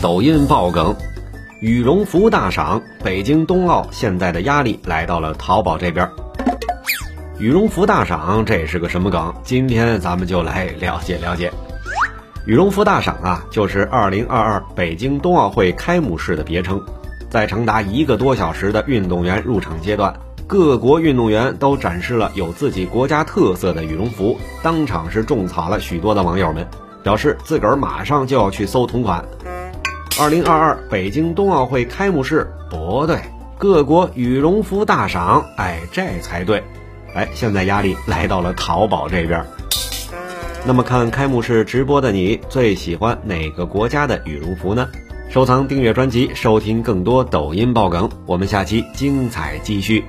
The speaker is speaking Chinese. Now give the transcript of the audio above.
抖音爆梗，羽绒服大赏，北京冬奥现在的压力来到了淘宝这边。羽绒服大赏这是个什么梗？今天咱们就来了解了解。羽绒服大赏啊，就是2022北京冬奥会开幕式的别称。在长达一个多小时的运动员入场阶段，各国运动员都展示了有自己国家特色的羽绒服，当场是种草了许多的网友们，表示自个儿马上就要去搜同款。2022北京冬奥会开幕式不对，各国羽绒服大赏，哎，这才对。哎，现在压力来到了淘宝这边。那么看开幕式直播的你，最喜欢哪个国家的羽绒服呢？收藏、订阅专辑，收听更多抖音爆梗。我们下期精彩继续。